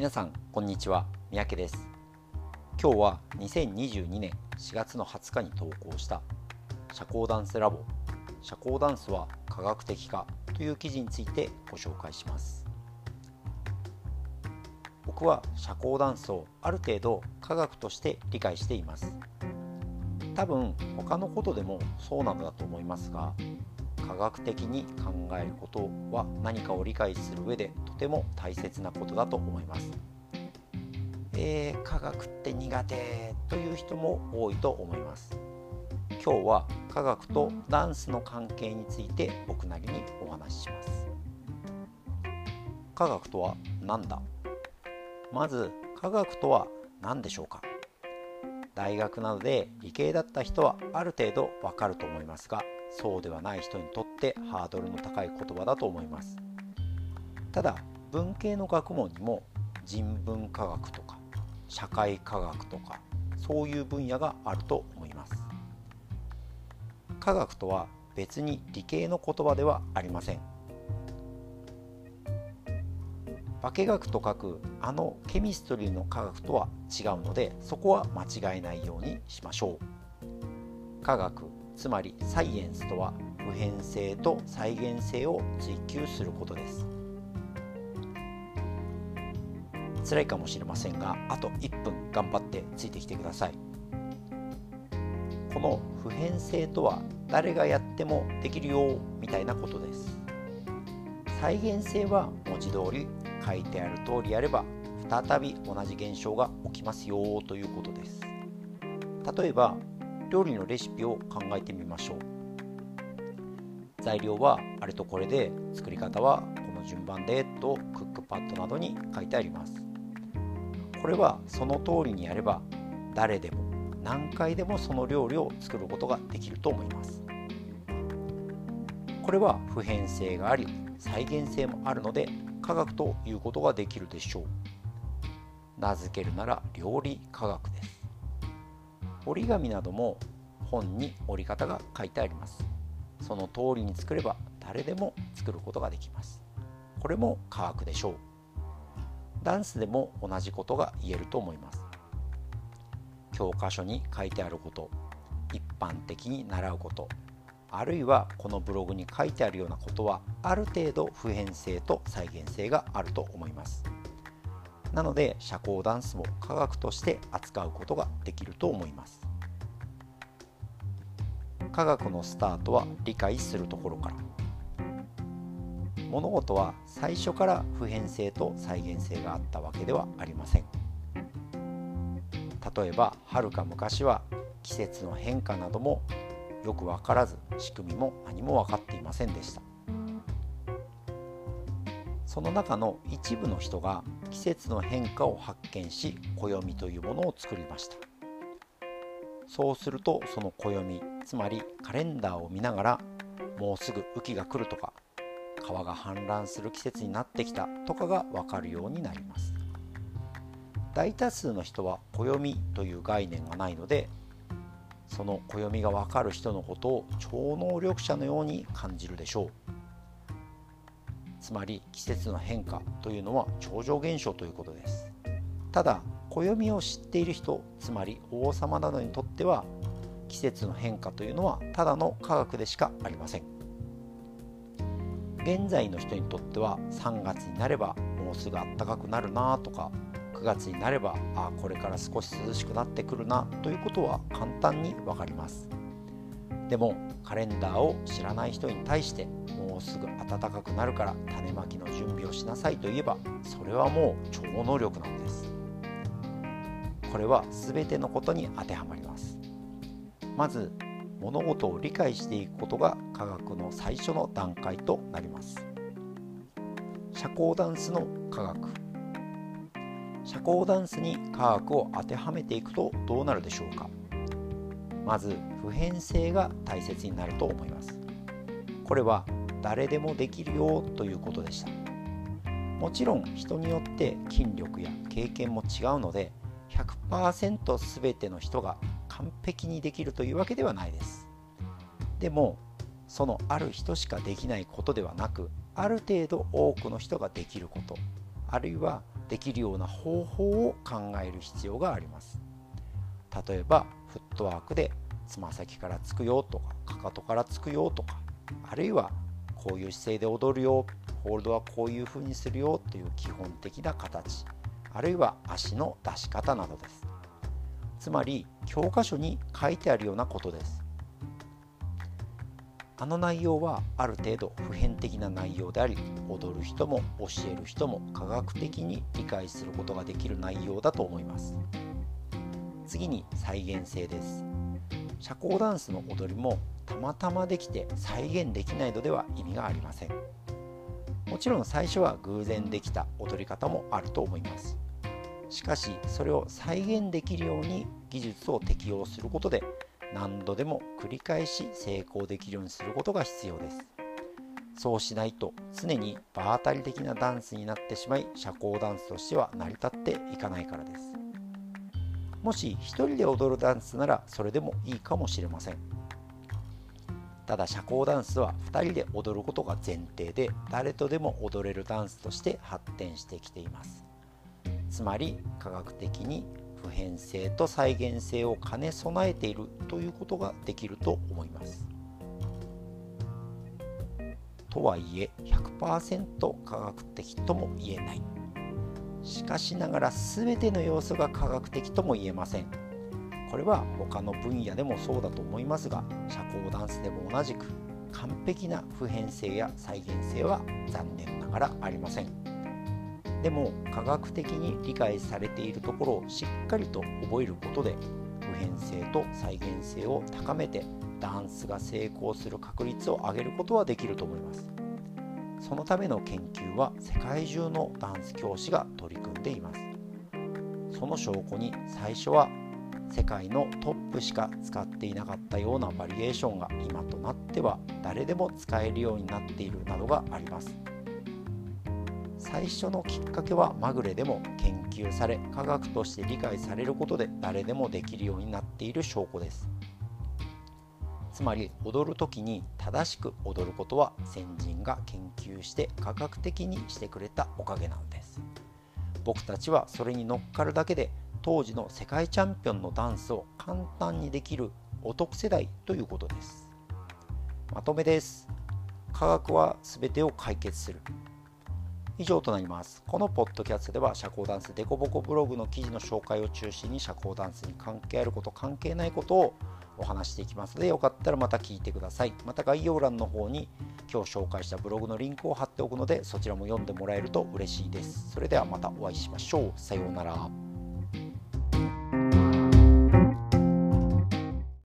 皆さんこんにちは。三宅です。今日は2022年4月の20日に投稿した社交ダンスラボ。社交ダンスは科学的かという記事についてご紹介します。僕は社交ダンスをある程度科学として理解しています。多分他のことでもそうなのだと思いますが科学的に考えることは何かを理解する上でとても大切なことだと思います。えー、科学って苦手という人も多いと思います。今日は科学とダンスの関係について僕なりにお話しします。科学とは何だ？まず科学とは何でしょうか？大学などで理系だった人はある程度わかると思いますがそうではない人にとってハードルの高い言葉だと思います。ただ文系の学問にも人文科学とか社会科学とかそういう分野があると思います。科学とは別に理系の言葉ではありません。化学と書くあのケミストリーの科学とは違うのでそこは間違えないようにしましょう。科学つまりサイエンスとは普遍性と再現性を追求することです。辛いかもしれませんがあと1分頑張ってついてきてください。この普遍性とは誰がやってもできるよみたいなことです。再現性は文字通り書いてある通りやれば再び同じ現象が起きますよということです。例えば料理のレシピを考えてみましょう。材料はあれとこれで作り方はこの順番でとクックパッドなどに書いてあります。これはその通りにやれば誰でも何回でもその料理を作ることができると思います。これは普遍性があり再現性もあるので科学ということができるでしょう。名付けるなら料理科学です。折り紙なども本に折り方が書いてあります。その通りに作れば誰でも作ることができます。これも科学でしょう。ダンスでも同じことが言えると思います。教科書に書いてあること一般的に習うことあるいはこのブログに書いてあるようなことはある程度普遍性と再現性があると思います。なので社交ダンスも科学として扱うことができると思います。科学のスタートは理解するところから。物事は最初から普遍性と再現性があったわけではありません。例えばはるか昔は季節の変化などもよく分からず仕組みも何も分かっていませんでした。その中の一部の人が季節の変化を発見し暦というものを作りました。そうするとその暦つまりカレンダーを見ながらもうすぐ雨季が来るとか川が氾濫する季節になってきたとかが分かるようになります。大多数の人は暦という概念がないのでその暦が分かる人のことを超能力者のように感じるでしょう。つまり季節の変化というのは超常現象ということです。ただ暦を知っている人つまり王様などにとっては季節の変化というのはただの科学でしかありません。現在の人にとっては3月になればもうすぐ暖かくなるなとか9月になればあこれから少し涼しくなってくるなということは簡単に分かります。でもカレンダーを知らない人に対してもうすぐ暖かくなるから種まきの準備をしなさいと言えばそれはもう超能力なのです。これは全てのことに当てはまります。まず物事を理解していくことが科学の最初の段階となります。社交ダンスの科学。社交ダンスに科学を当てはめていくとどうなるでしょうか？まず普遍性が大切になると思います。これは誰でもできるよということでした。もちろん人によって筋力や経験も違うので100%全ての人が完璧にできるというわけではないです。でもそのある人しかできないことではなくある程度多くの人ができることあるいはできるような方法を考える必要があります。例えばフットワークでつま先からつくよとかかかとからつくよとかあるいはこういう姿勢で踊るよホールドはこういう風にするよという基本的な形あるいは足の出し方などです。つまり教科書に書いてあるようなことです。あの内容はある程度普遍的な内容であり踊る人も教える人も科学的に理解することができる内容だと思います。次に再現性です。社交ダンスの踊りもたまたまできて再現できないのでは意味がありません。もちろん最初は偶然できた踊り方もあると思います。しかしそれを再現できるように技術を適用することで何度でも繰り返し成功できるようにすることが必要です。そうしないと常に場当たり的なダンスになってしまい社交ダンスとしては成り立っていかないからです。もし1人で踊るダンスならそれでもいいかもしれませんただ社交ダンスは2人で踊ることが前提で誰とでも踊れるダンスとして発展してきていますつまり科学的に普遍性と再現性を兼ね備えているということができると思います。とはいえ100%科学的とも言えない。しかしながら全ての要素が科学的とも言えません。これは他の分野でもそうだと思いますが社交ダンスでも同じく完璧な普遍性や再現性は残念ながらありません。でも科学的に理解されているところをしっかりと覚えることで普遍性と再現性を高めてダンスが成功する確率を上げることはできると思いますそのための研究は世界中のダンス教師が取り組んでいます。その証拠に最初は世界のトップしか使っていなかったようなバリエーションが今となっては誰でも使えるようになっているなどがあります。最初のきっかけはまぐれでも研究され科学として理解されることで誰でもできるようになっている証拠です。つまり踊る時に正しく踊ることは先人が研究して科学的にしてくれたおかげなんです。僕たちはそれに乗っかるだけで当時の世界チャンピオンのダンスを簡単にできるお得世代ということです。まとめです。科学は全てを解決する。以上となります。このポッドキャストでは社交ダンスデコボコブログの記事の紹介を中心に社交ダンスに関係あること関係ないことをお話していきますのでよかったらまた聞いてください。また概要欄の方に今日紹介したブログのリンクを貼っておくのでそちらも読んでもらえると嬉しいです。それではまたお会いしましょう。さようなら。